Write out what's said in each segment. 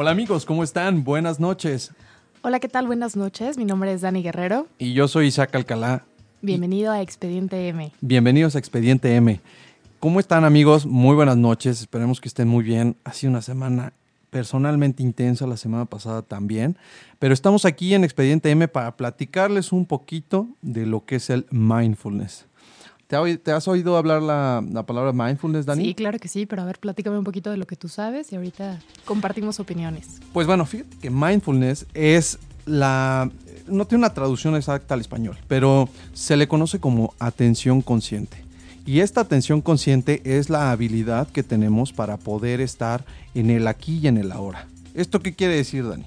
Hola amigos, ¿cómo están? Buenas noches. Hola, ¿qué tal? Buenas noches. Mi nombre es Dani Guerrero. Y yo soy Isaac Alcalá. Bienvenido a Expediente M. Bienvenidos a Expediente M. ¿Cómo están amigos? Muy buenas noches. Esperemos que estén muy bien. Ha sido una semana personalmente intensa, la semana pasada también. Pero estamos aquí en Expediente M para platicarles un poquito de lo que es el mindfulness. ¿Te, has oído hablar la, la, palabra mindfulness, Dani? Sí, claro que sí, pero a ver, platícame un poquito de lo que tú sabes y ahorita compartimos opiniones. Pues bueno, fíjate que mindfulness es la... No tiene una traducción exacta al español, pero se le conoce como atención consciente. Y esta atención consciente es la habilidad que tenemos para poder estar en el aquí y en el ahora. ¿Esto qué quiere decir, Dani?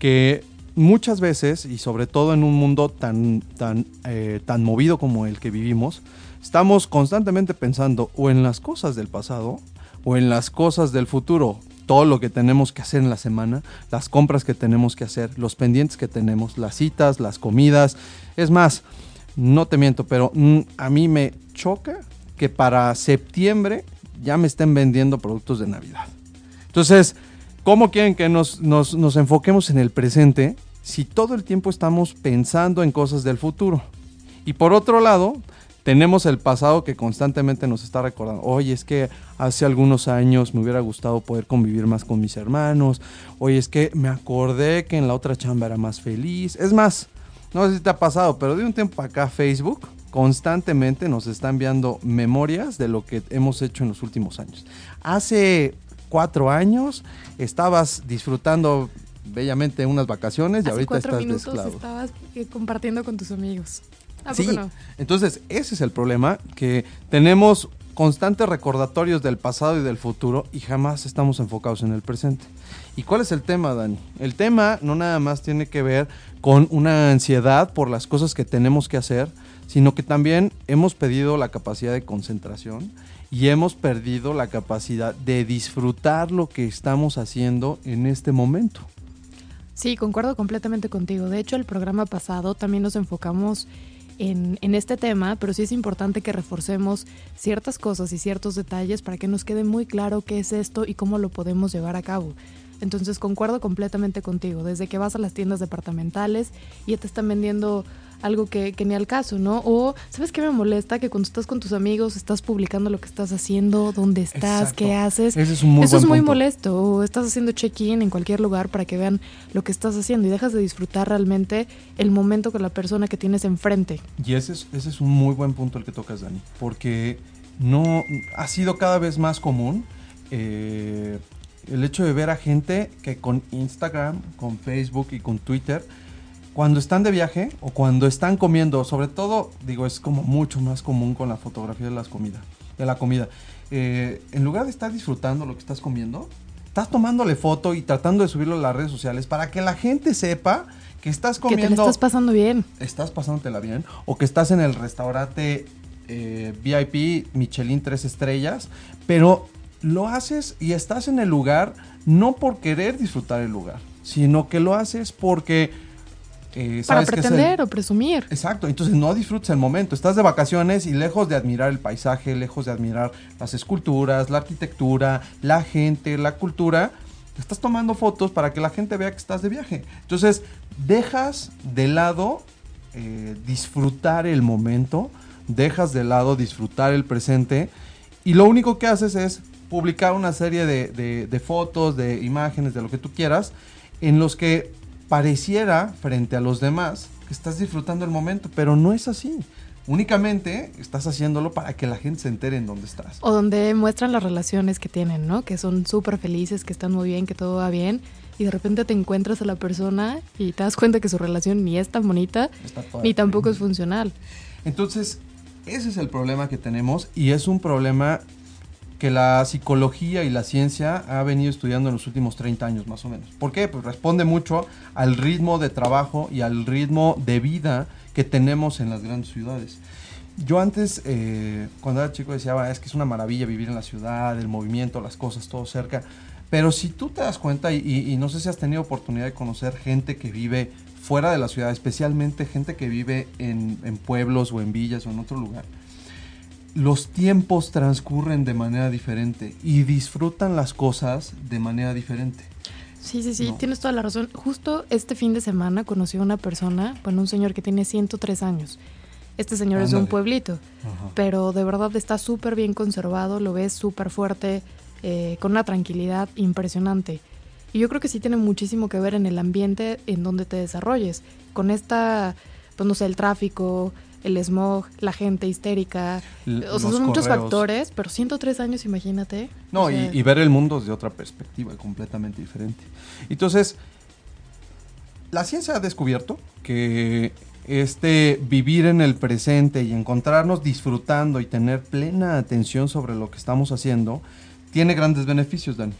Que muchas veces, y sobre todo en un mundo tan, tan, eh, tan movido como el que vivimos, Estamos constantemente pensando o en las cosas del pasado o en las cosas del futuro. Todo lo que tenemos que hacer en la semana, las compras que tenemos que hacer, los pendientes que tenemos, las citas, las comidas. Es más, no te miento, pero mm, a mí me choca que para septiembre ya me estén vendiendo productos de Navidad. Entonces, ¿cómo quieren que nos, nos, nos enfoquemos en el presente si todo el tiempo estamos pensando en cosas del futuro? Y por otro lado, tenemos el pasado que constantemente nos está recordando. Oye, es que hace algunos años me hubiera gustado poder convivir más con mis hermanos. Oye, es que me acordé que en la otra chamba era más feliz. Es más, no sé si te ha pasado, pero de un tiempo acá Facebook constantemente nos está enviando memorias de lo que hemos hecho en los últimos años. Hace cuatro años estabas disfrutando bellamente unas vacaciones y ahorita estás minutos estabas eh, compartiendo con tus amigos sí, entonces ese es el problema, que tenemos constantes recordatorios del pasado y del futuro y jamás estamos enfocados en el presente. ¿Y cuál es el tema, Dani? El tema no nada más tiene que ver con una ansiedad por las cosas que tenemos que hacer, sino que también hemos perdido la capacidad de concentración y hemos perdido la capacidad de disfrutar lo que estamos haciendo en este momento. Sí, concuerdo completamente contigo. De hecho, el programa pasado también nos enfocamos en, este tema, pero sí es importante que reforcemos ciertas cosas y ciertos detalles para que nos quede muy claro qué es esto y cómo lo podemos llevar a cabo. Entonces concuerdo completamente contigo, desde que vas a las tiendas departamentales y te están vendiendo algo que, que, ni al caso, ¿no? O, ¿sabes qué me molesta? Que cuando estás con tus amigos estás publicando lo que estás haciendo, dónde estás, qué haces. es muy Eso es muy molesto. O estás haciendo check-in en cualquier lugar para que vean lo que estás haciendo y dejas de disfrutar realmente el momento con la persona que tienes enfrente. Y ese es, ese es un muy buen punto el que tocas, Dani, porque no ha sido cada vez más común eh, el hecho de ver a gente que con Instagram, con Facebook y con Twitter cuando están de viaje o cuando están comiendo, sobre todo, digo, es como mucho más común con la fotografía de las comidas, de la comida. Eh, en lugar de estar disfrutando lo que estás comiendo, estás tomándole foto y tratando de subirlo a las redes sociales para que la gente sepa que estás comiendo. Que te estás pasando bien. Estás pasándotela bien. O que estás en el restaurante eh, VIP Michelin 3 estrellas, pero lo haces y estás en el lugar no por querer disfrutar el lugar, sino que lo haces porque eh, Para pretender o presumir. Exacto, entonces no disfrutas el momento, estás de vacaciones y lejos de admirar el paisaje, lejos de admirar las esculturas, la arquitectura, la gente, la cultura, estás tomando fotos para que la gente vea que estás de viaje. Entonces dejas de lado eh, disfrutar el momento, dejas de lado disfrutar el presente y lo único que haces es publicar una serie de, de fotos, de imágenes, de lo que tú quieras, en los que pareciera frente a los demás que estás disfrutando el momento, pero no es así. Únicamente estás haciéndolo para que la gente se entere en dónde estás. O donde muestran las relaciones que tienen, ¿no? Que son súper felices, que están muy bien, que todo va bien. Y de repente te encuentras a la persona y te das cuenta que su relación ni es tan bonita, ni tampoco es funcional. Entonces, ese es el problema que tenemos y es un problema que la psicología y la ciencia ha venido estudiando en los últimos 30 años más o menos. ¿Por qué? Pues responde mucho al ritmo de trabajo y al ritmo de vida que tenemos en las grandes ciudades. Yo antes, eh, cuando era chico, decía, es que es una maravilla vivir en la ciudad, el movimiento, las cosas, todo cerca. Pero si tú te das cuenta, y no sé si has tenido oportunidad de conocer gente que vive fuera de la ciudad, especialmente gente que vive en pueblos o en villas o en otro lugar, los tiempos transcurren de manera diferente y disfrutan las cosas de manera diferente. Sí, sí, sí, tienes toda la razón. Justo este fin de semana conocí a una persona, bueno, un señor que tiene 103 años. Este señor es de un pueblito, pero de verdad está súper bien conservado, lo ves súper fuerte, eh, con una tranquilidad impresionante. Y yo creo que sí tiene muchísimo que ver en el ambiente en donde te desarrolles. Con esta, pues no sé, el tráfico, el smog, la gente histérica. o sea, son muchos factores, pero 103 años, imagínate. No, y, ver el mundo desde otra perspectiva, completamente diferente. Entonces, la ciencia ha descubierto que este vivir en el presente y encontrarnos disfrutando y tener plena atención sobre lo que estamos haciendo tiene grandes beneficios, Dani.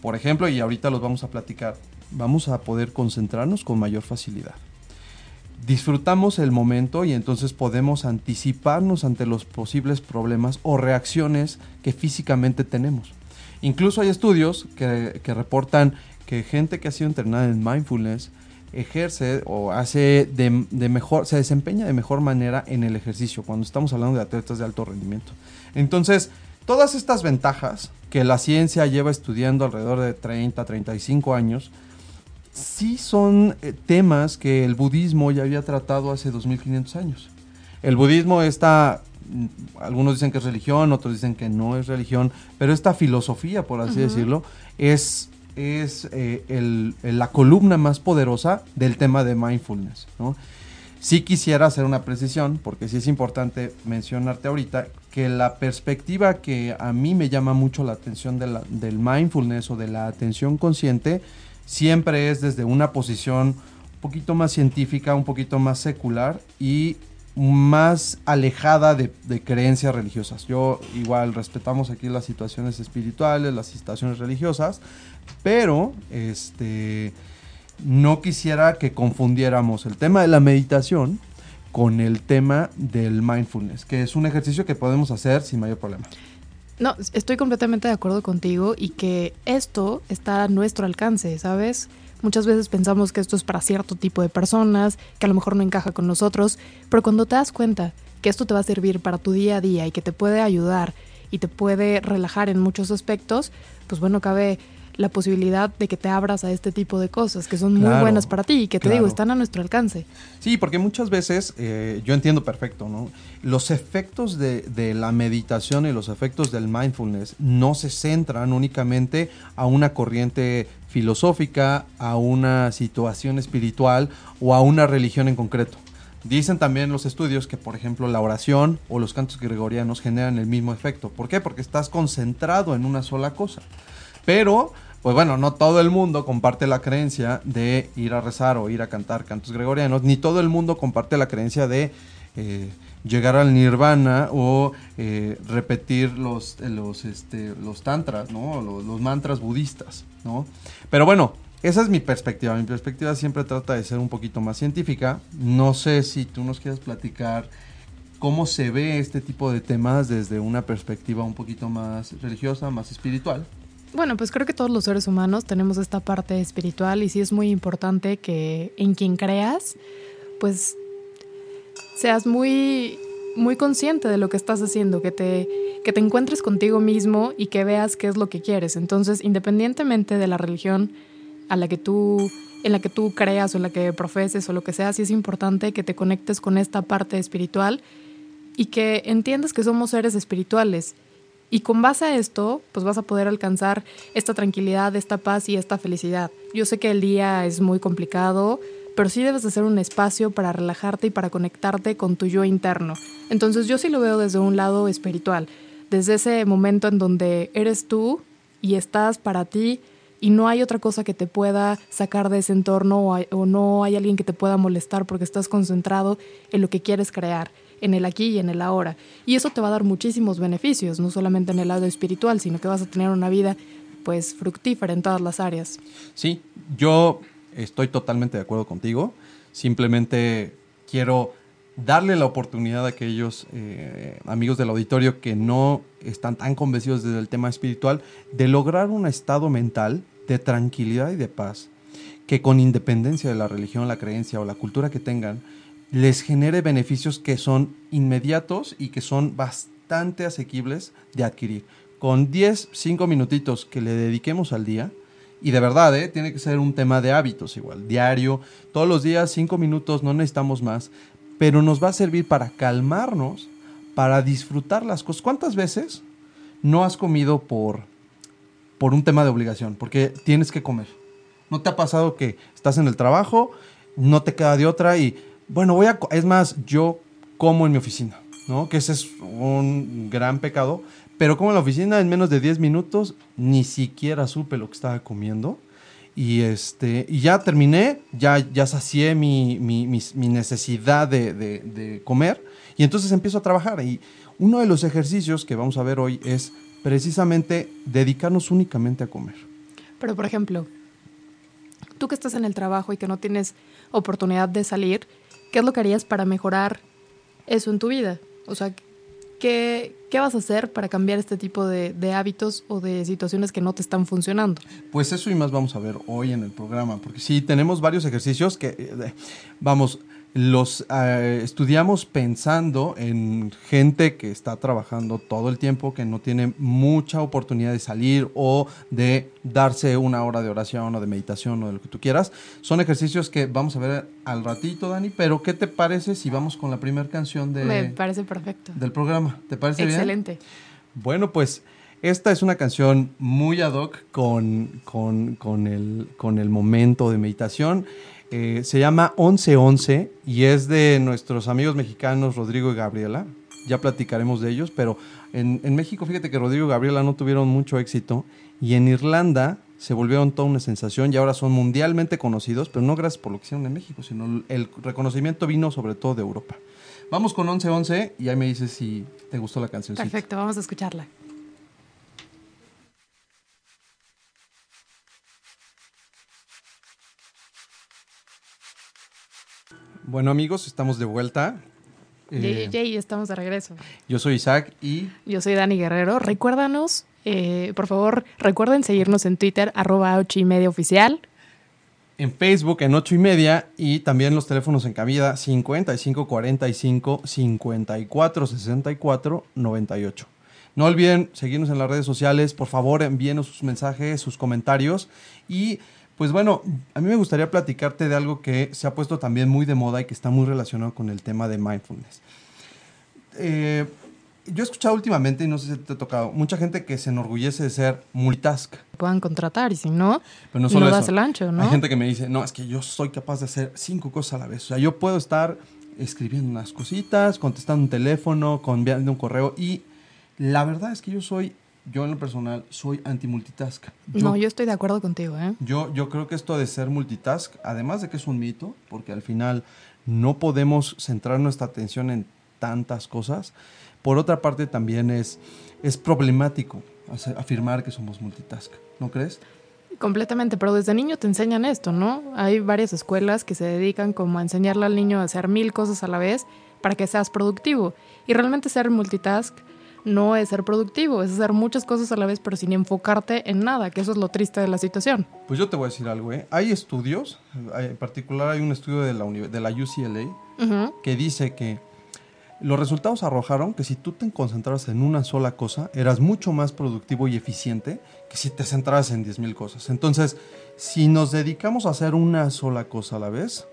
Por ejemplo, y ahorita los vamos a platicar, vamos a poder concentrarnos con mayor facilidad. Disfrutamos el momento y entonces podemos anticiparnos ante los posibles problemas o reacciones que físicamente tenemos. Incluso hay estudios que, reportan que gente que ha sido entrenada en mindfulness ejerce o hace de, de, mejor, se desempeña de mejor manera en el ejercicio, cuando estamos hablando de atletas de alto rendimiento. Entonces, todas estas ventajas que la ciencia lleva estudiando alrededor de 30, 35 años, sí son eh, temas que el budismo ya había tratado hace 2500 años. El budismo está, mm, algunos dicen que es religión, otros dicen que no es religión, pero esta filosofía, por así decirlo, es, es eh, la columna más poderosa del tema de mindfulness. ¿no? Sí quisiera hacer una precisión, porque sí es importante mencionarte ahorita que la perspectiva que a mí me llama mucho la atención del mindfulness o de la atención consciente siempre es desde una posición un poquito más científica, un poquito más secular y más alejada de, creencias religiosas. Yo igual respetamos aquí las situaciones espirituales, las situaciones religiosas, pero este no quisiera que confundiéramos el tema de la meditación con el tema del mindfulness, que es un ejercicio que podemos hacer sin mayor problema. No, estoy completamente de acuerdo contigo y que esto está a nuestro alcance, ¿sabes? Muchas veces pensamos que esto es para cierto tipo de personas, que a lo mejor no encaja con nosotros, pero cuando te das cuenta que esto te va a servir para tu día a día y que te puede ayudar y te puede relajar en muchos aspectos, pues bueno, cabe la posibilidad de que te abras a este tipo de cosas que son muy buenas para ti y que te digo, están a nuestro alcance. Sí, porque muchas veces, eh, yo entiendo perfecto, ¿no? Los efectos de, de, la meditación y los efectos del mindfulness no se centran únicamente a una corriente filosófica, a una situación espiritual o a una religión en concreto. Dicen también los estudios que, por ejemplo, la oración o los cantos gregorianos generan el mismo efecto. ¿Por qué? Porque estás concentrado en una sola cosa. Pero pues bueno, no todo el mundo comparte la creencia de ir a rezar o ir a cantar cantos gregorianos, ni todo el mundo comparte la creencia de eh, llegar al nirvana o eh, repetir los, los, este, los tantras, ¿no? Los, mantras budistas, ¿no? Pero bueno, esa es mi perspectiva. Mi perspectiva siempre trata de ser un poquito más científica. No sé si tú nos quieres platicar cómo se ve este tipo de temas desde una perspectiva un poquito más religiosa, más espiritual. Bueno, pues creo que todos los seres humanos tenemos esta parte espiritual y sí es muy importante que en quien creas, pues seas muy muy consciente de lo que estás haciendo, que te, que te encuentres contigo mismo y que veas qué es lo que quieres. Entonces, independientemente de la religión a la que tú, en la que tú creas o en la que profeses o lo que sea, sí es importante que te conectes con esta parte espiritual y que entiendas que somos seres espirituales y con base a esto, pues vas a poder alcanzar esta tranquilidad, esta paz y esta felicidad. Yo sé que el día es muy complicado, pero sí debes de hacer un espacio para relajarte y para conectarte con tu yo interno. Entonces yo sí lo veo desde un lado espiritual, desde ese momento en donde eres tú y estás para ti y no hay otra cosa que te pueda sacar de ese entorno o, o no hay alguien que te pueda molestar porque estás concentrado en lo que quieres crear en el aquí y en el ahora. Y eso te va a dar muchísimos beneficios, no solamente en el lado espiritual, sino que vas a tener una vida pues fructífera en todas las áreas. Sí, yo estoy totalmente de acuerdo contigo. Simplemente quiero darle la oportunidad a aquellos eh, amigos del auditorio que no están tan convencidos del tema espiritual de lograr un estado mental de tranquilidad y de paz que con independencia de la religión, la creencia o la cultura que tengan, les genere beneficios que son inmediatos y que son bastante asequibles de adquirir. Con 10, 5 minutitos que le dediquemos al día, Y de verdad, ¿eh? tiene que ser un tema de hábitos igual, diario, todos los días, cinco minutos, no necesitamos más, pero nos va a servir para calmarnos, para disfrutar las cosas. ¿Cuántas veces no has comido por, por un tema de obligación? Porque tienes que comer. ¿No te ha pasado que estás en el trabajo, no te queda de otra y, bueno, voy a... Es más, yo como en mi oficina, ¿no? Que ese es un gran pecado, pero como en la oficina en menos de 10 minutos ni siquiera supe lo que estaba comiendo. Y, este, y ya terminé, ya, ya sacié mi, mi, mi, necesidad de, de, de, comer y entonces empiezo a trabajar. Y uno de los ejercicios que vamos a ver hoy es precisamente dedicarnos únicamente a comer. Pero, por ejemplo, tú que estás en el trabajo y que no tienes oportunidad de salir, ¿qué es lo que harías para mejorar eso en tu vida? O sea, ¿qué, qué vas a hacer para cambiar este tipo de, de, hábitos o de situaciones que no te están funcionando? Pues eso y más vamos a ver hoy en el programa, porque sí, tenemos varios ejercicios que, eh, vamos, los uh, estudiamos pensando en gente que está trabajando todo el tiempo, que no tiene mucha oportunidad de salir o de darse una hora de oración o de meditación o de lo que tú quieras. Son ejercicios que vamos a ver al ratito, Dani, pero ¿qué te parece si vamos con la primera canción de, Me parece perfecto. del programa? ¿Te parece Excelente. bien? Excelente. Bueno, pues esta es una canción muy ad hoc con, con, con, el, con el momento de meditación. Eh, se llama 1111 y es de nuestros amigos mexicanos Rodrigo y Gabriela. Ya platicaremos de ellos, pero en, en, México fíjate que Rodrigo y Gabriela no tuvieron mucho éxito y en Irlanda se volvieron toda una sensación y ahora son mundialmente conocidos, pero no gracias por lo que hicieron en México, sino el reconocimiento vino sobre todo de Europa. Vamos con 1111 y ahí me dices si te gustó la canción. Perfecto, vamos a escucharla. Bueno amigos, estamos de vuelta. Eh, Yay, estamos de regreso. Yo soy Isaac y... Yo soy Dani Guerrero. Recuérdanos, eh, por favor, recuerden seguirnos en Twitter, arroba 8 y media oficial. En Facebook en 8 y media y también los teléfonos en cabida 55 45 54 64 98. No olviden seguirnos en las redes sociales, por favor envíenos sus mensajes, sus comentarios y pues bueno, a mí me gustaría platicarte de algo que se ha puesto también muy de moda y que está muy relacionado con el tema de mindfulness. Eh, yo he escuchado últimamente, y no sé si te ha tocado, mucha gente que se enorgullece de ser multitask. Puedan contratar y si no, Pero no, solo no das el ancho, ¿no? Hay gente que me dice, no, es que yo soy capaz de hacer cinco cosas a la vez. O sea, yo puedo estar escribiendo unas cositas, contestando un teléfono, enviando un correo y la verdad es que yo soy yo en lo personal soy anti-multitask. No, yo estoy de acuerdo contigo. ¿eh? Yo, yo creo que esto de ser multitask, además de que es un mito, porque al final no podemos centrar nuestra atención en tantas cosas, por otra parte también es, es problemático afirmar que somos multitask, ¿no crees? Completamente, pero desde niño te enseñan esto, ¿no? Hay varias escuelas que se dedican como a enseñarle al niño a hacer mil cosas a la vez para que seas productivo. Y realmente ser multitask no es ser productivo, es hacer muchas cosas a la vez, pero sin enfocarte en nada, que eso es lo triste de la situación. Pues yo te voy a decir algo, ¿eh? Hay estudios, en particular hay un estudio de la, de la UCLA que dice que los resultados arrojaron que si tú te concentrabas en una sola cosa, eras mucho más productivo y eficiente que si te centrabas en 10.000 cosas. Entonces, si nos dedicamos a hacer una sola cosa a la vez,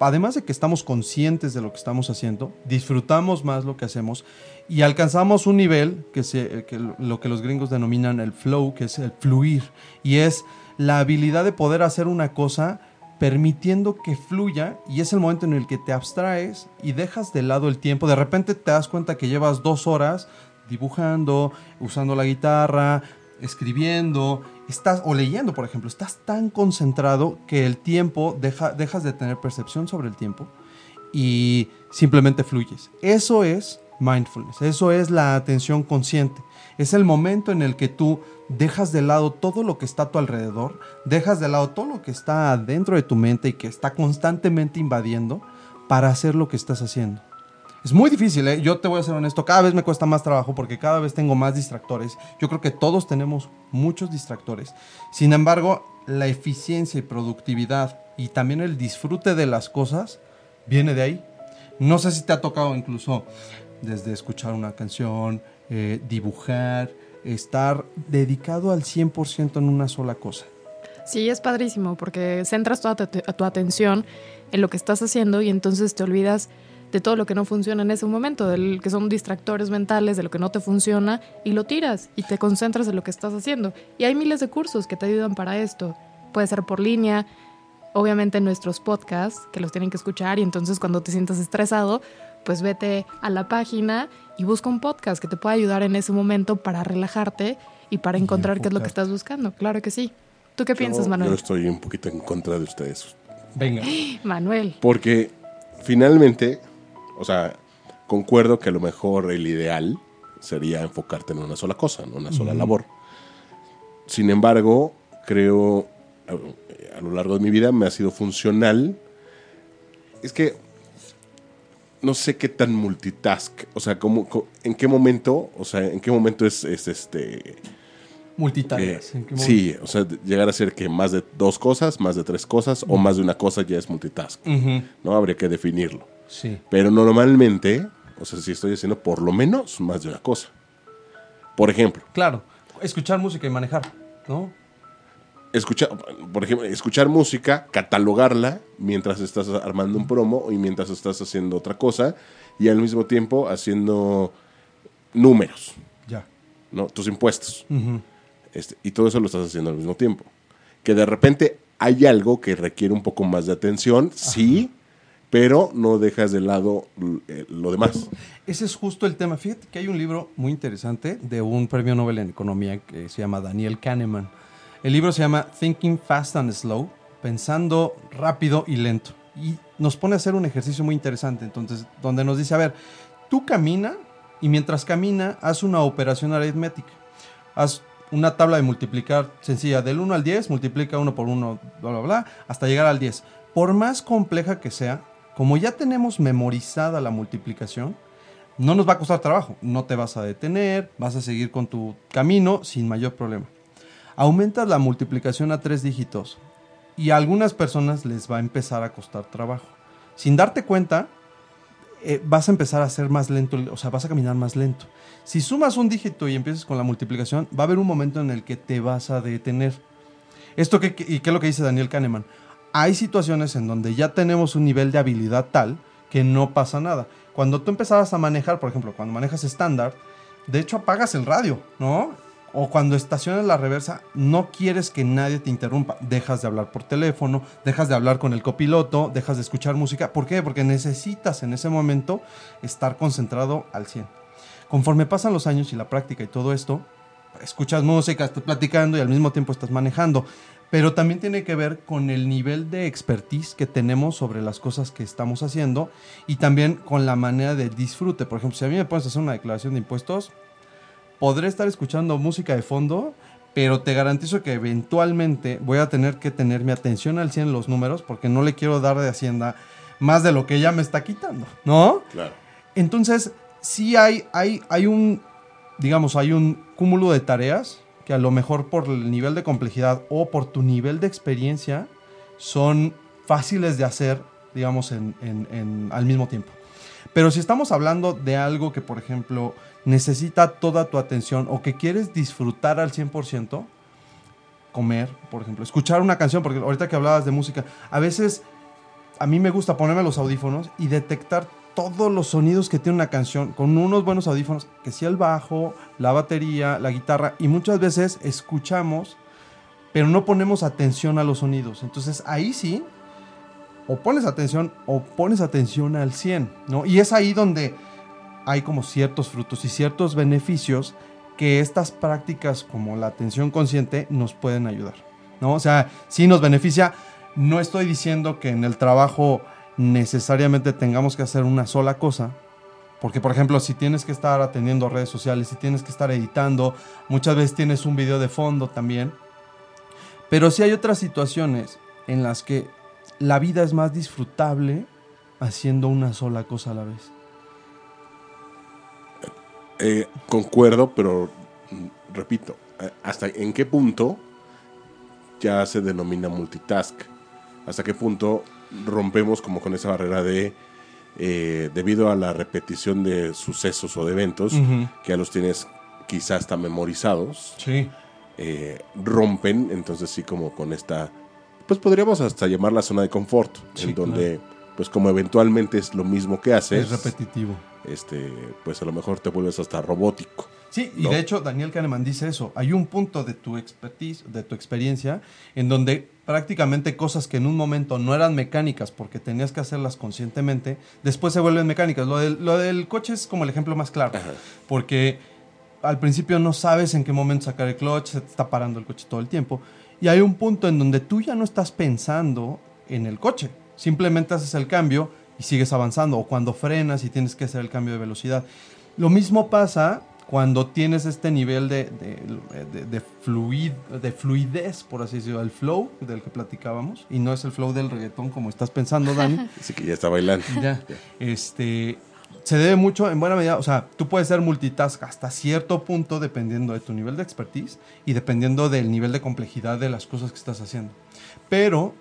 además de que estamos conscientes de lo que estamos haciendo, disfrutamos más lo que hacemos y alcanzamos un nivel que, se, que lo que los gringos denominan el flow, que es el fluir, y es la habilidad de poder hacer una cosa permitiendo que fluya y es el momento en el que te abstraes y dejas de lado el tiempo. De repente te das cuenta que llevas dos horas dibujando, usando la guitarra, escribiendo, estás o leyendo, por ejemplo, estás tan concentrado que el tiempo deja, dejas de tener percepción sobre el tiempo y simplemente fluyes. Eso es mindfulness. Eso es la atención consciente. Es el momento en el que tú dejas de lado todo lo que está a tu alrededor, dejas de lado todo lo que está dentro de tu mente y que está constantemente invadiendo para hacer lo que estás haciendo. Es muy difícil, ¿eh? yo te voy a ser honesto, cada vez me cuesta más trabajo porque cada vez tengo más distractores. Yo creo que todos tenemos muchos distractores. Sin embargo, la eficiencia y productividad y también el disfrute de las cosas viene de ahí. No sé si te ha tocado incluso desde escuchar una canción, eh, dibujar, estar dedicado al 100% en una sola cosa. Sí, es padrísimo porque centras toda tu, tu atención en lo que estás haciendo y entonces te olvidas de todo lo que no funciona en ese momento, del que son distractores mentales, de lo que no te funciona, y lo tiras y te concentras en lo que estás haciendo. Y hay miles de cursos que te ayudan para esto. Puede ser por línea, obviamente nuestros podcasts, que los tienen que escuchar, y entonces cuando te sientas estresado, pues vete a la página y busca un podcast que te pueda ayudar en ese momento para relajarte y para encontrar qué es lo que estás buscando. Claro que sí. ¿Tú qué piensas, Manuel? Yo estoy un poquito en contra de ustedes. Venga. Manuel. Porque finalmente o sea, concuerdo que a lo mejor el ideal sería enfocarte en una sola cosa, en una sola labor. Sin embargo, creo a, lo largo de mi vida me ha sido funcional. Es que no sé qué tan multitask, o sea, cómo, en qué momento, o sea, en qué momento es, este multitask. Eh, sí, o sea, llegar a ser que más de dos cosas, más de tres cosas o más de una cosa ya es multitask. ¿No? Habría que definirlo. Sí. Pero normalmente, o sea, si estoy haciendo por lo menos más de una cosa. Por ejemplo. Claro, escuchar música y manejar, ¿no? Escuchar, por ejemplo, escuchar música, catalogarla mientras estás armando un promo y mientras estás haciendo otra cosa y al mismo tiempo haciendo números. Ya. ¿No? Tus impuestos. este, y todo eso lo estás haciendo al mismo tiempo. Que de repente hay algo que requiere un poco más de atención, sí, pero no dejas de lado eh, lo demás. Ese es justo el tema. Fíjate que hay un libro muy interesante de un premio Nobel en Economía que se llama Daniel Kahneman. El libro se llama Thinking Fast and Slow, pensando rápido y lento. Y nos pone a hacer un ejercicio muy interesante, entonces, donde nos dice, a ver, tú camina y mientras camina, haz una operación aritmética. Haz una tabla de multiplicar sencilla, del 1 al 10, multiplica 1 por 1, bla, bla, bla, hasta llegar al 10. Por más compleja que sea, como ya tenemos memorizada la multiplicación, no nos va a costar trabajo, no te vas a detener, vas a seguir con tu camino sin mayor problema. Aumentas la multiplicación a tres dígitos y a algunas personas les va a empezar a costar trabajo. Sin darte cuenta, eh, vas a empezar a ser más lento, o sea, vas a caminar más lento. Si sumas un dígito y empiezas con la multiplicación, va a haber un momento en el que te vas a detener. ¿Esto qué, y qué es lo que dice Daniel Kahneman? Hay situaciones en donde ya tenemos un nivel de habilidad tal que no pasa nada. Cuando tú empezabas a manejar, por ejemplo, cuando manejas estándar, de hecho apagas el radio, ¿no? O cuando estacionas la reversa, no quieres que nadie te interrumpa. Dejas de hablar por teléfono, dejas de hablar con el copiloto, dejas de escuchar música. ¿Por qué? Porque necesitas en ese momento estar concentrado al 100. Conforme pasan los años y la práctica y todo esto, escuchas música, estás platicando y al mismo tiempo estás manejando pero también tiene que ver con el nivel de expertise que tenemos sobre las cosas que estamos haciendo y también con la manera de disfrute. Por ejemplo, si a mí me pones a hacer una declaración de impuestos, podré estar escuchando música de fondo, pero te garantizo que eventualmente voy a tener que tener mi atención al 100 en los números porque no le quiero dar de Hacienda más de lo que ella me está quitando, ¿no? Claro. Entonces, sí hay, hay, hay un, digamos, hay un cúmulo de tareas que a lo mejor por el nivel de complejidad o por tu nivel de experiencia son fáciles de hacer, digamos, al mismo tiempo. Pero si estamos hablando de algo que, por ejemplo, necesita toda tu atención o que quieres disfrutar al 100%, comer, por ejemplo, escuchar una canción, porque ahorita que hablabas de música, a veces a mí me gusta ponerme los audífonos y detectar todos los sonidos que tiene una canción con unos buenos audífonos, que sea el bajo, la batería, la guitarra, y muchas veces escuchamos, pero no ponemos atención a los sonidos. Entonces ahí sí, o pones atención o pones atención al 100, ¿no? Y es ahí donde hay como ciertos frutos y ciertos beneficios que estas prácticas como la atención consciente nos pueden ayudar, ¿no? O sea, sí nos beneficia. No estoy diciendo que en el trabajo necesariamente tengamos que hacer una sola cosa. Porque, por ejemplo, si tienes que estar atendiendo redes sociales, si tienes que estar editando, muchas veces tienes un video de fondo también. Pero si hay otras situaciones en las que la vida es más disfrutable haciendo una sola cosa a la vez. Eh, concuerdo, pero mm, repito, eh, ¿hasta en qué punto ya se denomina multitask? ¿Hasta qué punto rompemos como con esa barrera de, eh, debido a la repetición de sucesos o de eventos, que ya los tienes quizás hasta memorizados. Sí. eh, rompen, entonces sí como con esta, pues podríamos hasta llamar la zona de confort, Sí, en donde pues como eventualmente es lo mismo que haces, Es repetitivo. este, pues a lo mejor te vuelves hasta robótico. Sí, y ¿no? de hecho Daniel Kahneman dice eso. Hay un punto de tu expertise, de tu experiencia, en donde prácticamente cosas que en un momento no eran mecánicas porque tenías que hacerlas conscientemente, después se vuelven mecánicas. Lo del, lo del coche es como el ejemplo más claro, Ajá. porque al principio no sabes en qué momento sacar el clutch, se te está parando el coche todo el tiempo. Y hay un punto en donde tú ya no estás pensando en el coche, simplemente haces el cambio y sigues avanzando, o cuando frenas y tienes que hacer el cambio de velocidad. Lo mismo pasa cuando tienes este nivel de, de, de- de fluid- de fluidez, por así decirlo, el flow del que platicábamos, y no es el flow del reggaetón como estás pensando, Dani. Así que ya está bailando. Ya. Este, se debe mucho, en buena medida, o sea, tú puedes ser multitask hasta cierto punto dependiendo de tu nivel de expertise y dependiendo del nivel de complejidad de las cosas que estás haciendo. Pero,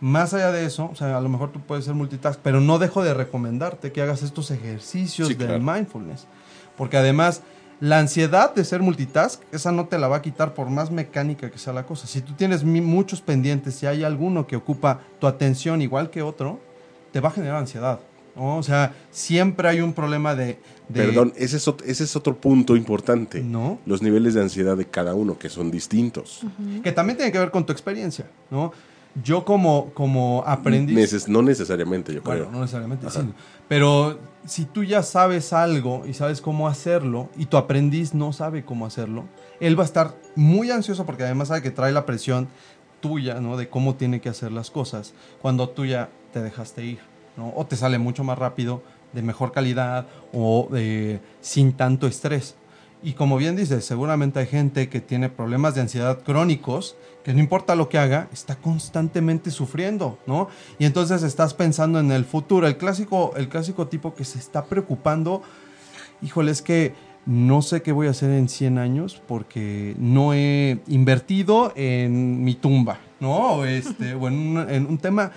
más allá de eso, o sea, a lo mejor tú puedes ser multitask, pero no dejo de recomendarte que hagas estos ejercicios Sí, del claro. mindfulness. Porque además, la ansiedad de ser multitask, esa no te la va a quitar por más mecánica que sea la cosa. Si tú tienes muchos pendientes y hay alguno que ocupa tu atención igual que otro, te va a generar ansiedad. ¿no? O sea, siempre hay un problema de... de- Perdón, ese es, ot- ese es otro punto importante. No. Los niveles de ansiedad de cada uno, que son distintos. Que también tiene que ver con tu experiencia, ¿no? Yo como, como aprendiz... Neces- no necesariamente, yo Bueno, creo. no necesariamente, sí. Pero si tú ya sabes algo y sabes cómo hacerlo y tu aprendiz no sabe cómo hacerlo, él va a estar muy ansioso porque además sabe que trae la presión tuya, ¿no? De cómo tiene que hacer las cosas cuando tú ya te dejaste ir, ¿no? O te sale mucho más rápido, de mejor calidad o de, sin tanto estrés. Y como bien dices, seguramente hay gente que tiene problemas de ansiedad crónicos, que no importa lo que haga, está constantemente sufriendo, ¿no? Y entonces estás pensando en el futuro, el clásico, el clásico tipo que se está preocupando, híjole, es que no sé qué voy a hacer en 100 años porque no he invertido en mi tumba, ¿no? Este, o en, un, en un tema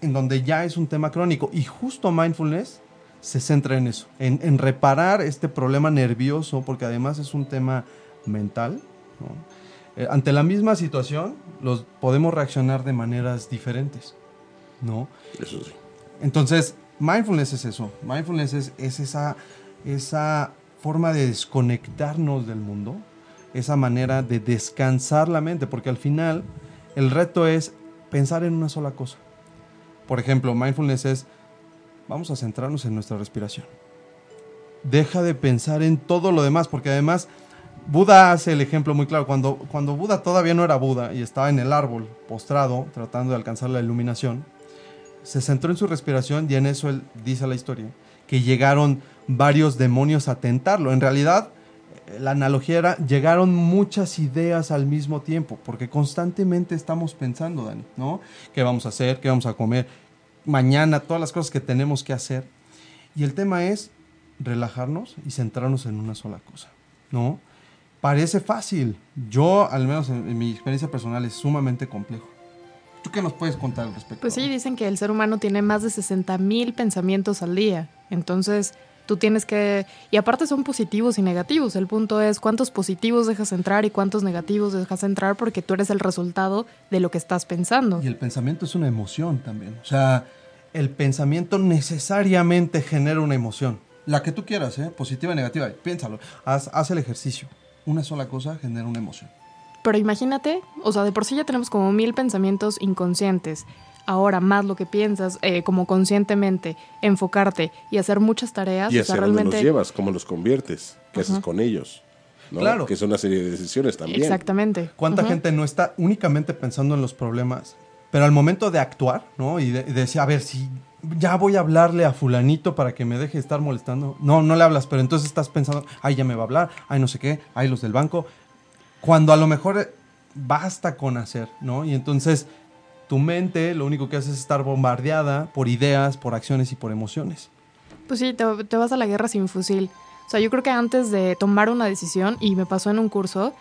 en donde ya es un tema crónico. Y justo mindfulness se centra en eso, en, en reparar este problema nervioso, porque además es un tema mental. ¿no? Eh, ante la misma situación, los podemos reaccionar de maneras diferentes, ¿no? Eso sí. Entonces, mindfulness es eso. Mindfulness es, es esa, esa forma de desconectarnos del mundo, esa manera de descansar la mente, porque al final el reto es pensar en una sola cosa. Por ejemplo, mindfulness es, vamos a centrarnos en nuestra respiración. Deja de pensar en todo lo demás, porque además Buda hace el ejemplo muy claro. Cuando, cuando Buda todavía no era Buda y estaba en el árbol, postrado, tratando de alcanzar la iluminación, se centró en su respiración y en eso él dice la historia, que llegaron varios demonios a tentarlo. En realidad, eh, la analogía era, llegaron muchas ideas al mismo tiempo, porque constantemente estamos pensando, Dani, ¿no? ¿Qué vamos a hacer? ¿Qué vamos a comer? Mañana, todas las cosas que tenemos que hacer. Y el tema es relajarnos y centrarnos en una sola cosa, ¿no? Parece fácil. Yo, al menos en, en mi experiencia personal, es sumamente complejo. ¿Tú qué nos puedes contar al respecto? Pues sí, dicen que el ser humano tiene más de 60 mil pensamientos al día. Entonces, tú tienes que... Y aparte son positivos y negativos. El punto es cuántos positivos dejas entrar y cuántos negativos dejas entrar porque tú eres el resultado de lo que estás pensando. Y el pensamiento es una emoción también. O sea, el pensamiento necesariamente genera una emoción. La que tú quieras, ¿eh? Positiva negativa. Piénsalo. Haz, haz el ejercicio. Una sola cosa genera una emoción. Pero imagínate, o sea, de por sí ya tenemos como mil pensamientos inconscientes. Ahora, más lo que piensas, eh, como conscientemente, enfocarte y hacer muchas tareas. Y o sea, hacia dónde realmente. los llevas, cómo los conviertes, qué haces con ellos. ¿no? Claro. Que es una serie de decisiones también. Exactamente. ¿Cuánta gente no está únicamente pensando en los problemas? Pero al momento de actuar, ¿no? Y de, de decir, a ver, si ya voy a hablarle a fulanito para que me deje de estar molestando. No, no le hablas, pero entonces estás pensando, ay, ya me va a hablar, ay, no sé qué, ay, los del banco. Cuando a lo mejor basta con hacer, ¿no? Y entonces tu mente lo único que hace es estar bombardeada por ideas, por acciones y por emociones. Pues sí, te, te vas a la guerra sin fusil. O sea, yo creo que antes de tomar una decisión, y me pasó en un curso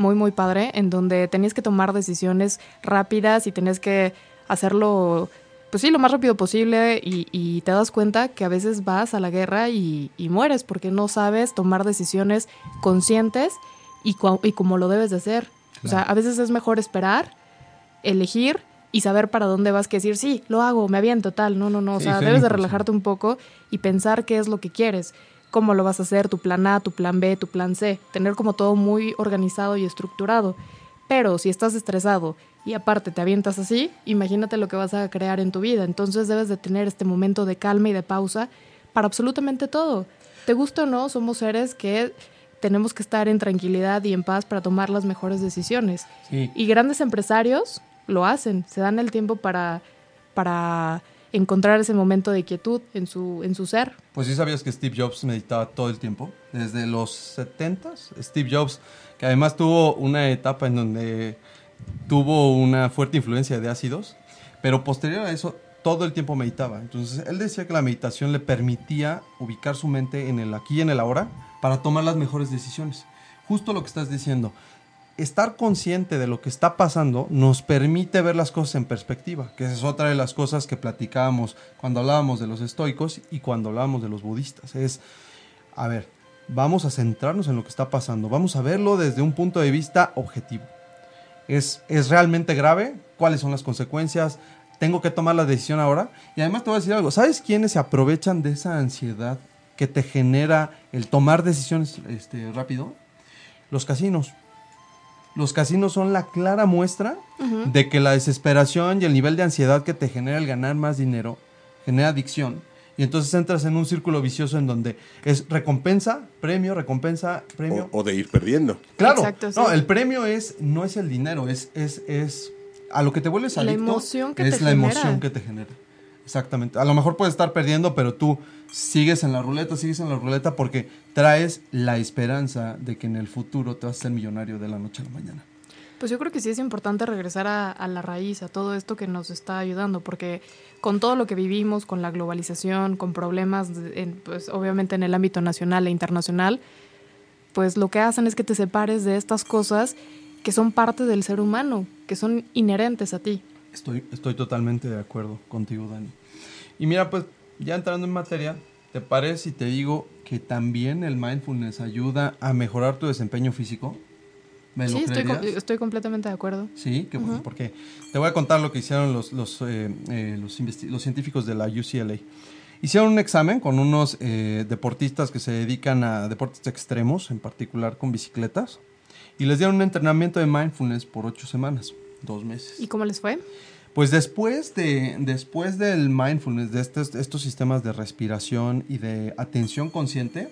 muy, muy padre, en donde tenías que tomar decisiones rápidas y tenías que hacerlo, pues sí, lo más rápido posible y, y te das cuenta que a veces vas a la guerra y, y mueres porque no sabes tomar decisiones conscientes y, y como lo debes de hacer. O sea, a veces es mejor esperar, elegir y saber para dónde vas que decir, sí, lo hago, me aviento, tal. No, no, no. O Sí, sea, debes de relajarte un poco y pensar qué es lo que quieres, cómo lo vas a hacer, tu plan A, tu plan B, tu plan C. Tener como todo muy organizado y estructurado. Pero si estás estresado y aparte te avientas así, imagínate lo que vas a crear en tu vida. Entonces debes de tener este momento de calma y de pausa para absolutamente todo. Te gusta o no, somos seres que tenemos que estar en tranquilidad y en paz para tomar las mejores decisiones. Sí. Y grandes empresarios lo hacen, se dan el tiempo para, para encontrar ese momento de quietud en su, en su ser. Pues sí sabías que Steve Jobs meditaba todo el tiempo, desde los 70s. Steve Jobs, que además tuvo una etapa en donde tuvo una fuerte influencia de ácidos, pero posterior a eso todo el tiempo meditaba. Entonces él decía que la meditación le permitía ubicar su mente en el aquí y en el ahora para tomar las mejores decisiones. Justo lo que estás diciendo. Estar consciente de lo que está pasando nos permite ver las cosas en perspectiva, que esa es otra de las cosas que platicábamos cuando hablábamos de los estoicos y cuando hablábamos de los budistas. Es, a ver, vamos a centrarnos en lo que está pasando, vamos a verlo desde un punto de vista objetivo. ¿Es, es realmente grave? ¿Cuáles son las consecuencias? ¿Tengo que tomar la decisión ahora? Y además te voy a decir algo, ¿sabes quiénes se aprovechan de esa ansiedad que te genera el tomar decisiones este, rápido? Los casinos. Los casinos son la clara muestra de que la desesperación y el nivel de ansiedad que te genera el ganar más dinero genera adicción. Y entonces entras en un círculo vicioso en donde es recompensa, premio, recompensa, premio. O, o de ir perdiendo. Claro, Exacto, sí. no, el premio es no es el dinero, es es es a lo que te vuelves La adicto. emoción que es te la genera. emoción que te genera. Exactamente. A lo mejor puedes estar perdiendo, pero tú sigues en la ruleta, sigues en la ruleta porque traes la esperanza de que en el futuro te vas a ser millonario de la noche a la mañana. Pues yo creo que sí es importante regresar a, a la raíz, a todo esto que nos está ayudando, porque con todo lo que vivimos, con la globalización, con problemas, de- en, pues obviamente en el ámbito nacional e internacional, pues lo que hacen es que te separes de estas cosas que son parte del ser humano, que son inherentes a ti. Estoy, estoy totalmente de acuerdo contigo, Dani. Y mira, pues ya entrando en materia, ¿te parece si te digo que también el mindfulness ayuda a mejorar tu desempeño físico? ¿Me lo Sí, estoy, com- estoy completamente de acuerdo. Sí, qué bueno, porque te voy a contar lo que hicieron los, los, eh, eh, los, los científicos de la UCLA. Hicieron un examen con unos eh, deportistas que se dedican a deportes extremos, en particular con bicicletas, y les dieron un entrenamiento de mindfulness por ocho semanas, dos meses. ¿Y cómo les fue? Pues después, de, después del mindfulness, de estos, estos sistemas de respiración y de atención consciente,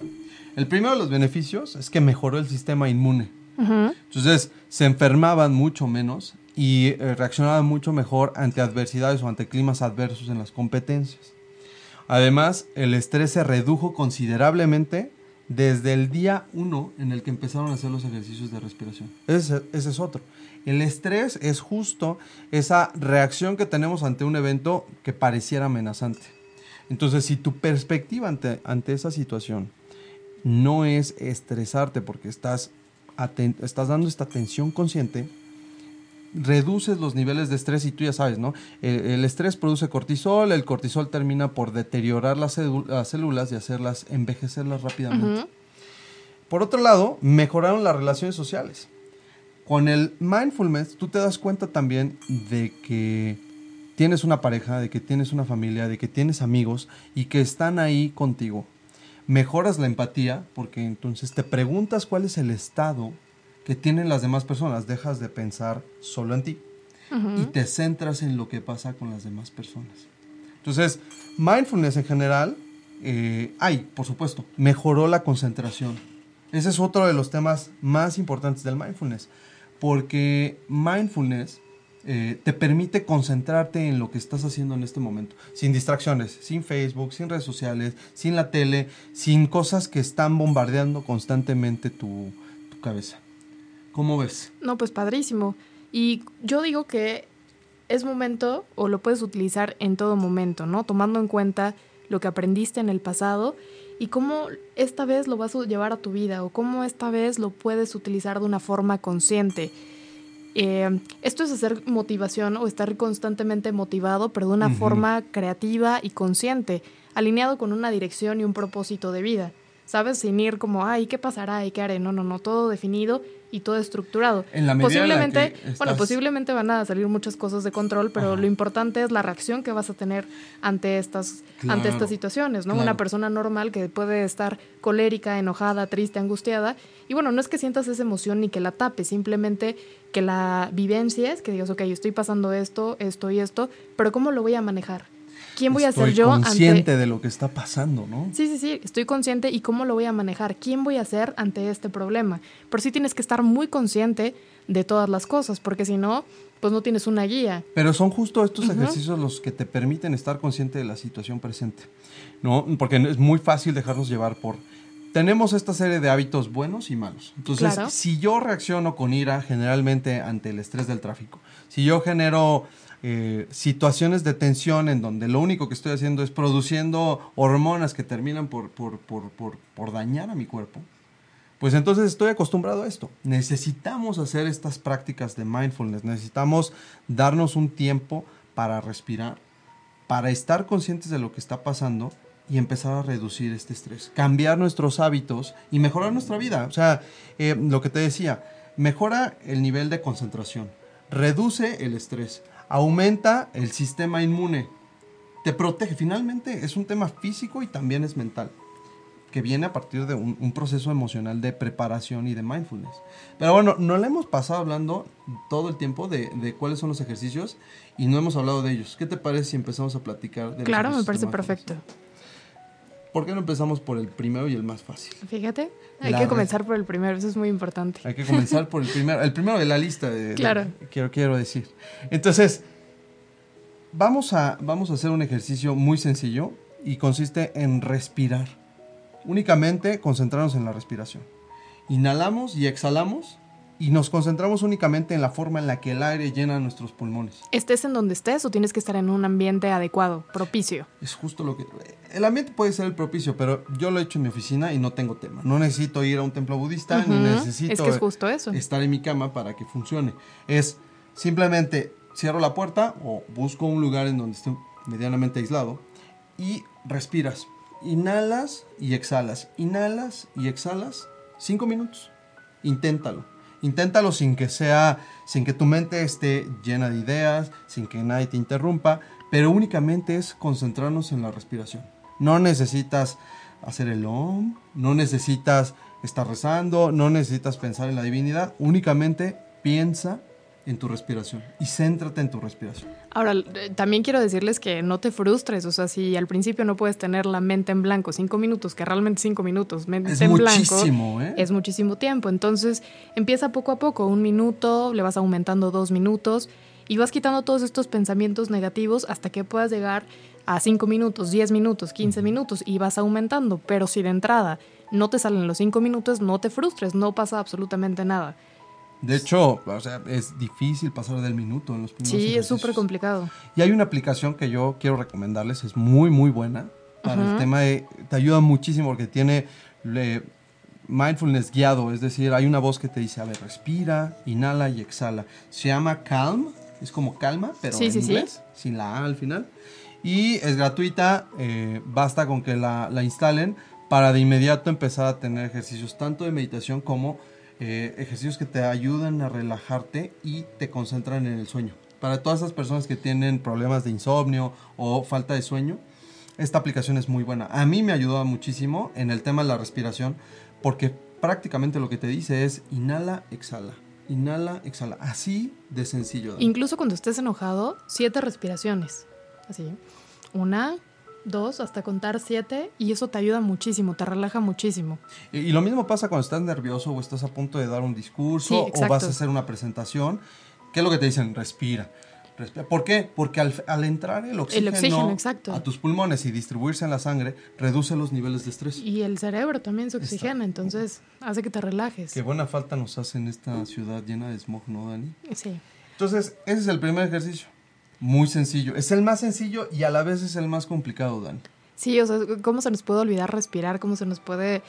el primero de los beneficios es que mejoró el sistema inmune. Ujú. Entonces se enfermaban mucho menos y eh, reaccionaban mucho mejor ante adversidades o ante climas adversos en las competencias. Además, el estrés se redujo considerablemente desde el día 1 en el que empezaron a hacer los ejercicios de respiración. Ese, ese es otro. El estrés es justo esa reacción que tenemos ante un evento que pareciera amenazante. Entonces, si tu perspectiva ante, ante esa situación no es estresarte porque estás, estás dando esta atención consciente, reduces los niveles de estrés y tú ya sabes, ¿no? El, el estrés produce cortisol, el cortisol termina por deteriorar las, células y hacerlas envejecerlas rápidamente. Por otro lado, mejoraron las relaciones sociales. Con el mindfulness, tú te das cuenta también de que tienes una pareja, de que tienes una familia, de que tienes amigos y que están ahí contigo. Mejoras la empatía porque entonces te preguntas cuál es el estado que tienen las demás personas. Dejas de pensar solo en ti y te centras en lo que pasa con las demás personas. Entonces, mindfulness en general, eh, hay, por supuesto, mejoró la concentración. Ese es otro de los temas más importantes del mindfulness, porque mindfulness eh, te permite concentrarte en lo que estás haciendo en este momento, sin distracciones, sin Facebook, sin redes sociales, sin la tele, sin cosas que están bombardeando constantemente tu, tu cabeza. ¿Cómo ves? No, pues padrísimo. Y yo digo que es momento o lo puedes utilizar en todo momento, ¿no? Tomando en cuenta lo que aprendiste en el pasado y cómo esta vez lo vas a llevar a tu vida o cómo esta vez lo puedes utilizar de una forma consciente. Eh, esto es hacer motivación o estar constantemente motivado, pero de una forma creativa y consciente, alineado con una dirección y un propósito de vida. ¿Sabes? Sin ir como, ay, ¿qué pasará? ¿Y qué haré? No, no, no, todo definido y todo estructurado. En la medida en la posiblemente, estás- bueno, posiblemente van a salir muchas cosas de control, pero lo importante es la reacción que vas a tener ante estas, ante estas situaciones, ¿no? claro. Una persona normal que puede estar colérica, enojada, triste, angustiada. Y bueno, no es que sientas esa emoción ni que la tapes, simplemente que la vivencias, que digas, ok, estoy pasando esto, esto y esto, pero ¿cómo lo voy a manejar? ¿Quién voy a ser yo consciente ante de lo que está pasando, ¿no? Sí, sí, sí, estoy consciente y cómo lo voy a manejar, quién voy a ser ante este problema. Pero sí tienes que estar muy consciente de todas las cosas, porque si no, pues no tienes una guía. Pero son justo estos ejercicios los que te permiten estar consciente de la situación presente, ¿no? Porque es muy fácil dejarnos llevar por... Tenemos esta serie de hábitos buenos y malos. Entonces, Claro. si yo reacciono con ira generalmente ante el estrés del tráfico, si yo genero eh, situaciones de tensión en donde lo único que estoy haciendo es produciendo hormonas que terminan por, por, por, por, dañar a mi cuerpo, pues entonces estoy acostumbrado a esto. Necesitamos hacer estas prácticas de mindfulness, necesitamos darnos un tiempo para respirar, para estar conscientes de lo que está pasando y empezar a reducir este estrés, cambiar nuestros hábitos y mejorar nuestra vida. O sea, eh, lo que te decía, mejora el nivel de concentración, reduce el estrés, aumenta el sistema inmune, te protege. Finalmente es un tema físico y también es mental que viene a partir de un, un proceso emocional de preparación y de mindfulness. Pero bueno, no le hemos pasado hablando todo el tiempo de, de cuáles son los ejercicios y no hemos hablado de ellos. ¿Qué te parece si empezamos a platicar de los Claro, me ejercicios parece perfecto. ¿Por qué no empezamos por el primero y el más fácil? Fíjate, hay La que comenzar por el primero, eso es muy importante. Hay que comenzar por el primero, el primero de la lista de, de- Claro. quiero, quiero decir. Entonces, vamos a, vamos a hacer un ejercicio muy sencillo y consiste en respirar. Únicamente concentrarnos en la respiración. Inhalamos y exhalamos y nos concentramos únicamente en la forma en la que el aire llena nuestros pulmones. Estés en donde estés o tienes que estar en un ambiente adecuado, propicio. Es justo lo que... El ambiente puede ser el propicio, pero yo lo he hecho en mi oficina y no tengo tema. No necesito ir a un templo budista, ni Ujú. necesito... Es que es justo eso. estar en mi cama para que funcione. Es simplemente cierro la puerta o busco un lugar en donde esté medianamente aislado y respiras. Inhalas y exhalas. Inhalas y exhalas cinco minutos. Inténtalo. Inténtalo sin que sea, sin que tu mente esté llena de ideas, sin que nadie te interrumpa, pero únicamente es concentrarnos en la respiración. No necesitas hacer el om, no necesitas estar rezando, no necesitas pensar en la divinidad, únicamente piensa en tu respiración y céntrate en tu respiración. Ahora, también quiero decirles que no te frustres, o sea, si al principio no puedes tener la mente en blanco cinco minutos, que realmente cinco minutos, mente Es en blanco, muchísimo, ¿eh? es muchísimo tiempo. Entonces, empieza poco a poco, un minuto, le vas aumentando dos minutos y vas quitando todos estos pensamientos negativos hasta que puedas llegar a cinco minutos, 10 minutos, 15 minutos y vas aumentando. Pero si de entrada no te salen los cinco minutos, no te frustres, no pasa absolutamente nada. De hecho, o sea, es difícil pasar del minuto en los primeros Sí, es súper complicado. Y hay una aplicación que yo quiero recomendarles, es muy, muy buena para el tema de... Te ayuda muchísimo porque tiene le- mindfulness guiado, es decir, hay una voz que te dice, a ver, respira, inhala y exhala. Se llama Calm, es como calma, pero Sí, en sí, sí. inglés, sin la A al final. Y es gratuita, eh, basta con que la, la instalen para de inmediato empezar a tener ejercicios tanto de meditación como eh, ejercicios que te ayudan a relajarte y te concentran en el sueño. Para todas esas personas que tienen problemas de insomnio o falta de sueño, esta aplicación es muy buena. A mí me ayuda muchísimo en el tema de la respiración porque prácticamente lo que te dice es inhala, exhala. Inhala, exhala. Así de sencillo. Incluso cuando estés enojado, siete respiraciones. Así. Una, dos, hasta contar siete. Y eso te ayuda muchísimo, te relaja muchísimo. Y, y lo mismo pasa cuando estás nervioso o estás a punto de dar un discurso Sí, o vas a hacer una presentación. ¿Qué es lo que te dicen? Respira. Respira. ¿Por qué? Porque al, al entrar el oxígeno, a tus pulmones y distribuirse en la sangre, reduce los niveles de estrés. Y el cerebro también se Está- oxigena, entonces hace que te relajes. Qué buena falta nos hace en esta ciudad llena de smog, ¿no, Dani? Sí. Entonces, ese es el primer ejercicio. Muy sencillo. Es el más sencillo y a la vez es el más complicado, Dani. Sí, o sea, ¿cómo se nos puede olvidar respirar? ¿Cómo se nos puede,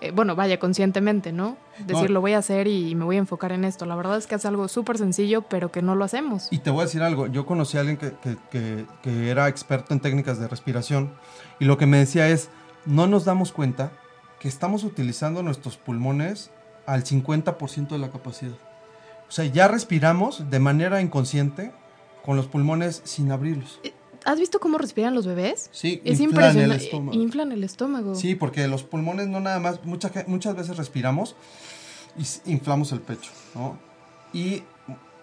eh, bueno, vaya, conscientemente, ¿no? Decir, No. lo voy a hacer y me voy a enfocar en esto. La verdad es que es algo súper sencillo, pero que no lo hacemos. Y te voy a decir algo, yo conocí a alguien que, que- que- que era experto en técnicas de respiración y lo que me decía es, no nos damos cuenta que estamos utilizando nuestros pulmones al 50% de la capacidad. O sea, ya respiramos de manera inconsciente con los pulmones sin abrirlos. Eh, ¿Has visto cómo respiran los bebés? Sí, es inflan el estómago. Inflan el estómago. Sí, porque los pulmones no nada más, mucha ge- muchas veces respiramos y inflamos el pecho, ¿no? Y,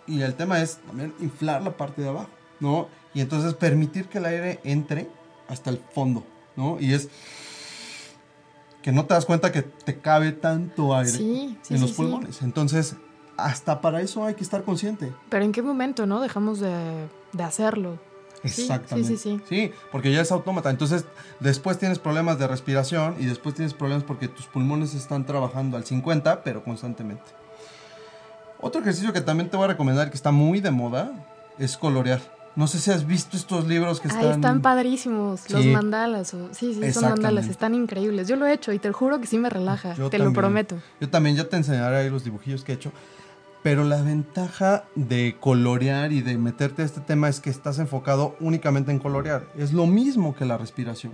y el tema es también inflar la parte de abajo, ¿no? Y entonces permitir que el aire entre hasta el fondo, ¿no? Y es que no te das cuenta que te cabe tanto aire Sí, sí, en sí, los sí. pulmones. Entonces, hasta para eso hay que estar consciente. Pero ¿en qué momento, no? Dejamos de, de hacerlo. Sí, Exactamente. sí, sí, Sí, porque ya es autómata. Entonces, después tienes problemas de respiración y después tienes problemas porque tus pulmones están trabajando al 50, pero constantemente. Otro ejercicio que también te voy a recomendar que está muy de moda es colorear. No sé si has visto estos libros que están... Ahí están padrísimos, los Sí. mandalas. o- sí, sí, son mandalas, están increíbles. Yo lo he hecho y te juro que sí me relaja, Yo te lo prometo. Yo también ya te enseñaré ahí los dibujillos que he hecho. Pero la ventaja de colorear y de meterte a este tema es que estás enfocado únicamente en colorear. Es lo mismo que la respiración,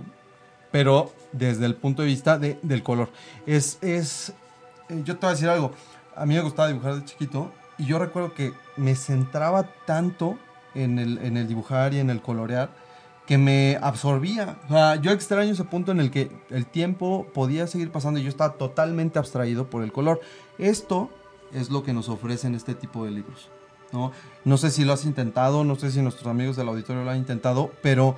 pero desde el punto de vista de- del color. Es, es, eh, yo te voy a decir algo. A mí me gustaba dibujar de chiquito y yo recuerdo que me centraba tanto en el, en el dibujar y en el colorear que me absorbía. O sea, yo extraño ese punto en el que el tiempo podía seguir pasando y yo estaba totalmente abstraído por el color. Esto es lo que nos ofrecen este tipo de libros. ¿no? no sé si lo has intentado, no sé si nuestros amigos del auditorio lo han intentado, pero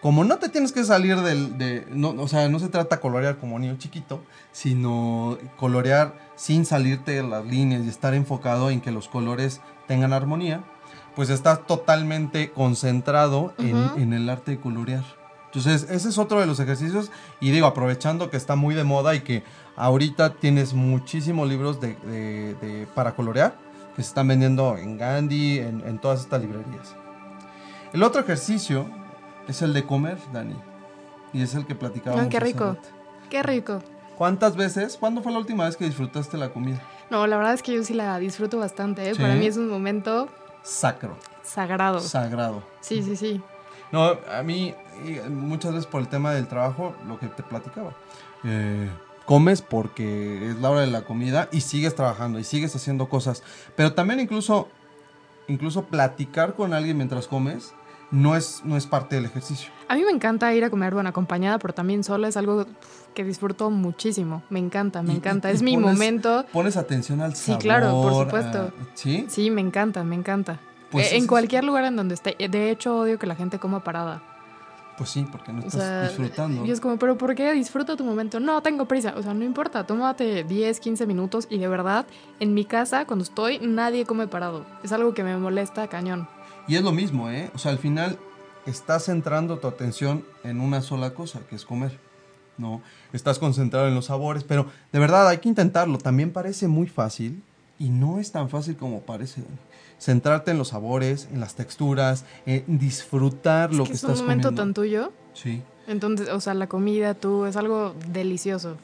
como no te tienes que salir del... De, no, o sea, no se trata de colorear como niño chiquito, sino colorear sin salirte de las líneas y estar enfocado en que los colores tengan armonía, pues estás totalmente concentrado en, en el arte de colorear. Entonces, ese es otro de los ejercicios. Y digo, aprovechando que está muy de moda y que ahorita tienes muchísimos libros de, de- de- para colorear que se están vendiendo en Gandhi, en, en todas estas librerías. El otro ejercicio es el de comer, Dani. Y es el que platicábamos. Ah, qué rico. Qué rico. ¿Cuántas veces? ¿Cuándo fue la última vez que disfrutaste la comida? No, la verdad es que yo sí la disfruto bastante. ¿eh? Sí. Para mí es un momento Sacro, sagrado. sagrado. Sí, sí, sí. No, a mí muchas veces por el tema del trabajo, lo que te platicaba. eh, comes porque es la hora de la comida y sigues trabajando y sigues haciendo cosas. Pero también incluso, incluso platicar con alguien mientras comes no es, no es parte del ejercicio. A mí me encanta ir a comer, bueno, acompañada, pero también sola es algo que disfruto muchísimo. Me encanta, me encanta. y- y es mi pones- momento. Pones atención al Sí, sabor. claro, por supuesto. ¿Sí? Sí, me encanta, me encanta. Pues Eh, ese en cualquier lugar en donde esté. De hecho, odio que la gente coma parada. Pues sí, porque no O estás sea, disfrutando. Y es como, pero ¿por qué disfruta tu momento? No, tengo prisa. O sea, no importa, tómate 10, 15 minutos y de verdad, en mi casa, cuando estoy, nadie come parado. Es algo que me molesta cañón. Y es lo mismo, ¿eh? O sea, al final estás centrando tu atención en una sola cosa, que es comer. ¿No? Estás concentrado en los sabores, pero de verdad hay que intentarlo. También parece muy fácil y no es tan fácil como parece. Centrarte en los sabores, en las texturas, en disfrutar lo es que, que es estás un momento comiendo. tan tuyo. Sí. Entonces, o sea, la comida, tú, es algo delicioso.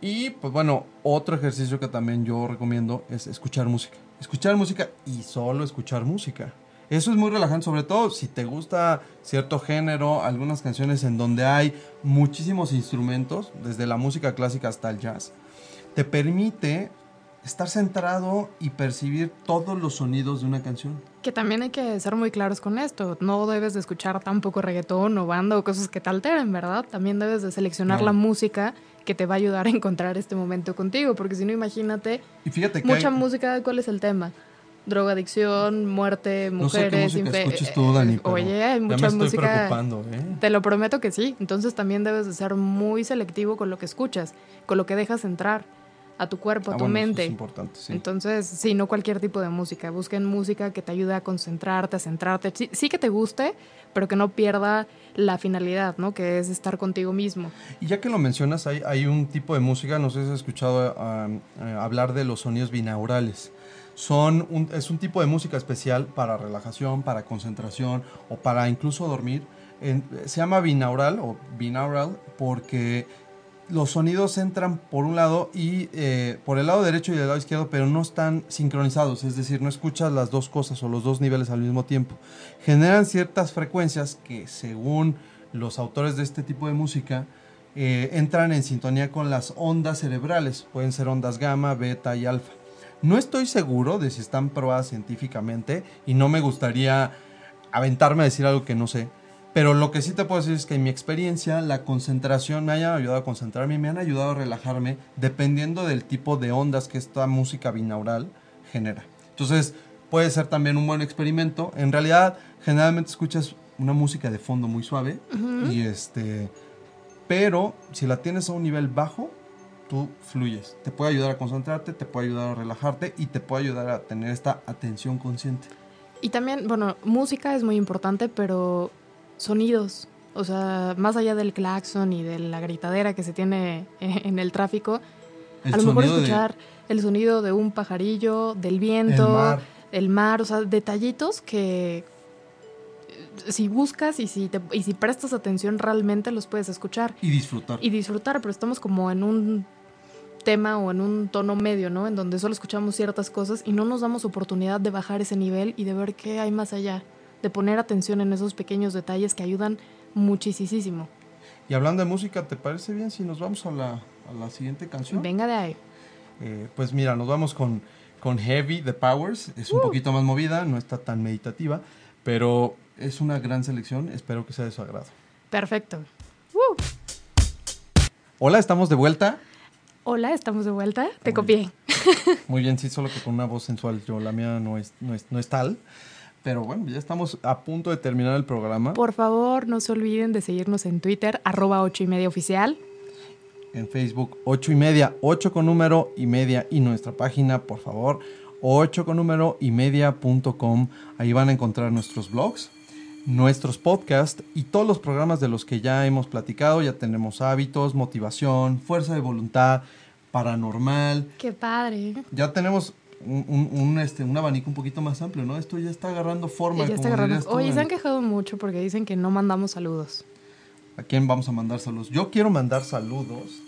Y pues bueno, otro ejercicio que también yo recomiendo es escuchar música. Escuchar música y solo escuchar música. Eso es muy relajante, sobre todo si te gusta cierto género, algunas canciones en donde hay muchísimos instrumentos, desde la música clásica hasta el jazz. Te permite estar centrado y percibir todos los sonidos de una canción. Que también hay que ser muy claros con esto. No debes de escuchar tampoco reggaetón o banda o cosas que te alteren, ¿verdad? También debes de seleccionar la música que te va a ayudar a encontrar este momento contigo. Porque si no, imagínate, Y fíjate que mucha hay- música, ¿cuál es el tema? Drogadicción, muerte, no sé qué mujeres, tú, Dani, pero Oye, hay mucha me música. ¿eh? Te lo prometo que sí. Entonces también debes de ser muy selectivo con lo que escuchas, con lo que dejas entrar a tu cuerpo, a Ah, tu bueno, eso mente. es importante, sí. Entonces, sí, no cualquier tipo de música. Busquen música que te ayude a concentrarte, a centrarte. Sí, sí que te guste, pero que no pierda la finalidad, ¿no? Que es estar contigo mismo. Y ya que lo mencionas, hay, hay un tipo de música, no sé si has escuchado eh, hablar de los sonidos binaurales. Son un- es un tipo de música especial para relajación, para concentración o para incluso dormir. En- se llama binaural o binaural porque los sonidos entran por un lado y eh, por el lado derecho y el lado izquierdo, pero no están sincronizados, es decir, no escuchas las dos cosas o los dos niveles al mismo tiempo. Generan ciertas frecuencias que según los autores de este tipo de música eh, entran en sintonía con las ondas cerebrales. Pueden ser ondas gamma, beta y alfa. No estoy seguro de si están probadas científicamente y no me gustaría aventarme a decir algo que no sé. Pero lo que sí te puedo decir es que en mi experiencia la concentración me ha ayudado a concentrarme y me han ayudado a relajarme dependiendo del tipo de ondas que esta música binaural genera. Entonces puede ser también un buen experimento. En realidad generalmente escuchas una música de fondo muy suave y este pero si la tienes a un nivel bajo tú fluyes. Te puede ayudar a concentrarte, te puede ayudar a relajarte y te puede ayudar a tener esta atención consciente. Y también, bueno, música es muy importante, pero sonidos. O sea, más allá del claxon y de la gritadera que se tiene en el tráfico, a lo mejor escuchar el sonido de un pajarillo, del viento, el mar. el mar, o sea, detallitos que si buscas y si, te, y si prestas atención realmente los puedes escuchar. Y disfrutar. Y disfrutar, pero estamos como en un tema o en un tono medio, ¿no? En donde solo escuchamos ciertas cosas y no nos damos oportunidad de bajar ese nivel y de ver qué hay más allá de poner atención en esos pequeños detalles que ayudan muchísimo. Y hablando de música, ¿te parece bien si nos vamos a la, a la siguiente canción? Venga de ahí. Eh, pues mira, nos vamos con, con Heavy The Powers. Es un uh. poquito más movida, no está tan meditativa, pero es una gran selección. Espero que sea de su agrado. Perfecto. Uh. Hola, estamos de vuelta. Hola, estamos de vuelta. Te copié. Muy bien, sí, solo que con una voz sensual. Yo, la mía no es, no es, no es tal. Pero bueno, ya estamos a punto de terminar el programa. Por favor, no se olviden de seguirnos en Twitter, arroba ocho y media oficial. En Facebook, ocho y media, ocho con número y media. Y nuestra página, por favor, ocho con número y media.com. Ahí van a encontrar nuestros blogs, nuestros podcasts y todos los programas de los que ya hemos platicado. Ya tenemos hábitos, motivación, fuerza de voluntad, paranormal. Qué padre. Ya tenemos un, este, un abanico un poquito más amplio, ¿no? Esto ya está agarrando forma. Ya está agarrando. Oye, se han quejado mucho porque dicen que no mandamos saludos. ¿A quién vamos a mandar saludos? Yo quiero mandar saludos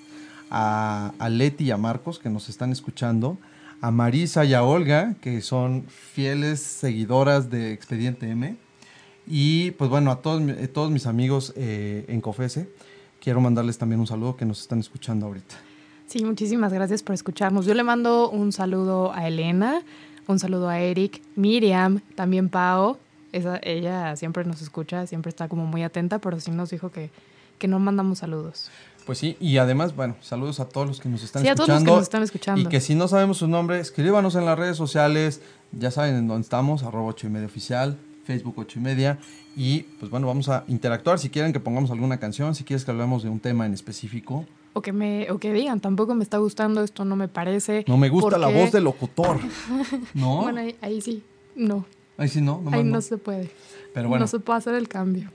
a, a Leti y a Marcos que nos están escuchando, a Marisa y a Olga que son fieles seguidoras de Expediente M y pues bueno, a todos, todos mis amigos eh, en COFESE quiero mandarles también un saludo que nos están escuchando ahorita. Sí, muchísimas gracias por escucharnos. Yo le mando un saludo a Elena, un saludo a Eric, Miriam, también Pau. ella siempre nos escucha, siempre está como muy atenta, pero sí nos dijo que, que no mandamos saludos. Pues sí, y además, bueno, saludos a todos los que nos están sí, escuchando. A todos los que nos están escuchando. Y que si no sabemos su nombre, escríbanos en las redes sociales. Ya saben en dónde estamos, arroba ocho y media oficial, Facebook ocho y media. Y pues bueno, vamos a interactuar. Si quieren que pongamos alguna canción, si quieres que hablemos de un tema en específico, o que me o que digan tampoco me está gustando esto no me parece no me gusta la voz del locutor. No bueno ahí, sí no. Ahí sí no, ahí no, se puede. Pero bueno. No se puede hacer el cambio.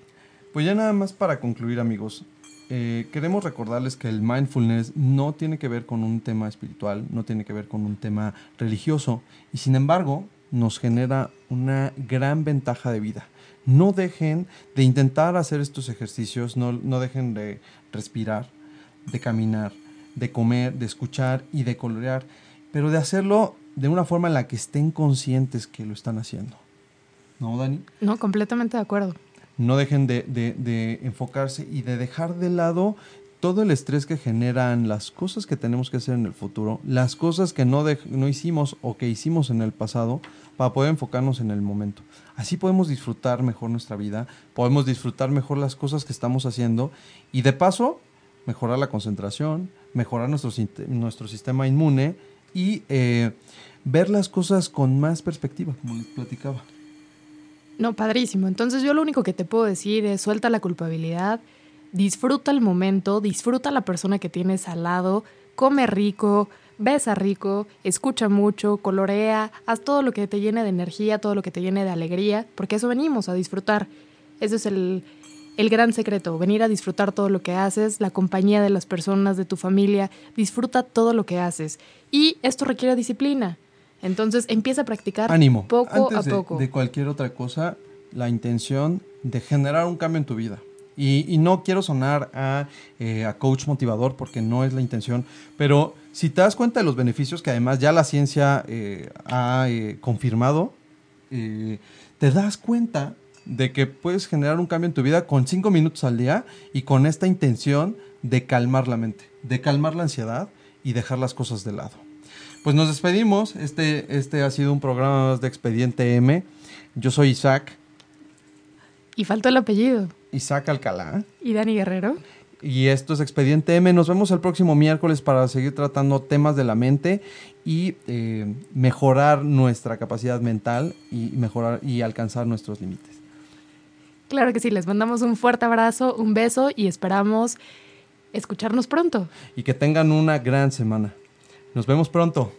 Pues ya nada más para concluir amigos eh, queremos recordarles que el mindfulness no tiene que ver con un tema espiritual no tiene que ver con un tema religioso y sin embargo nos genera una gran ventaja de vida. No dejen de intentar hacer estos ejercicios no, no dejen de respirar de caminar, de comer, de escuchar y de colorear, pero de hacerlo de una forma en la que estén conscientes que lo están haciendo. ¿No, Dani? No, completamente de acuerdo. No dejen de, enfocarse y de dejar de lado todo el estrés que generan las cosas que tenemos que hacer en el futuro, las cosas que no, no hicimos o que hicimos en el pasado, para poder enfocarnos en el momento. Así podemos disfrutar mejor nuestra vida, podemos disfrutar mejor las cosas que estamos haciendo y de paso mejorar la concentración, mejorar nuestro, nuestro sistema inmune y eh, ver las cosas con más perspectiva, como les platicaba. No, padrísimo. Entonces yo lo único que te puedo decir es suelta la culpabilidad, disfruta el momento, disfruta la persona que tienes al lado, come rico, besa rico, escucha mucho, colorea, haz todo lo que te llene de energía, todo lo que te llene de alegría, porque eso venimos a disfrutar. Ese es el, el gran secreto, venir a disfrutar todo lo que haces, la compañía de las personas, de tu familia, disfruta todo lo que haces. Y esto requiere disciplina. Entonces empieza a practicar Ánimo. poco a poco. De cualquier otra cosa, la intención de generar un cambio en tu vida. Y, no quiero sonar eh, a, coach motivador porque no es la intención, pero si te das cuenta de los beneficios que además ya la ciencia eh, ha eh, confirmado, te das cuenta de que puedes generar un cambio en tu vida con cinco minutos al día y con esta intención de calmar la mente, de calmar la ansiedad y dejar las cosas de lado. Pues nos despedimos. Este, este ha sido un programa de Expediente M. Yo soy Isaac. Y faltó el apellido. Isaac Alcalá. Y Dani Guerrero. Y esto es Expediente M. Nos vemos el próximo miércoles para seguir tratando temas de la mente y eh, mejorar nuestra capacidad mental y mejorar y alcanzar nuestros límites. Claro que sí, les mandamos un fuerte abrazo, un beso y esperamos escucharnos pronto. Y que tengan una gran semana. Nos vemos pronto.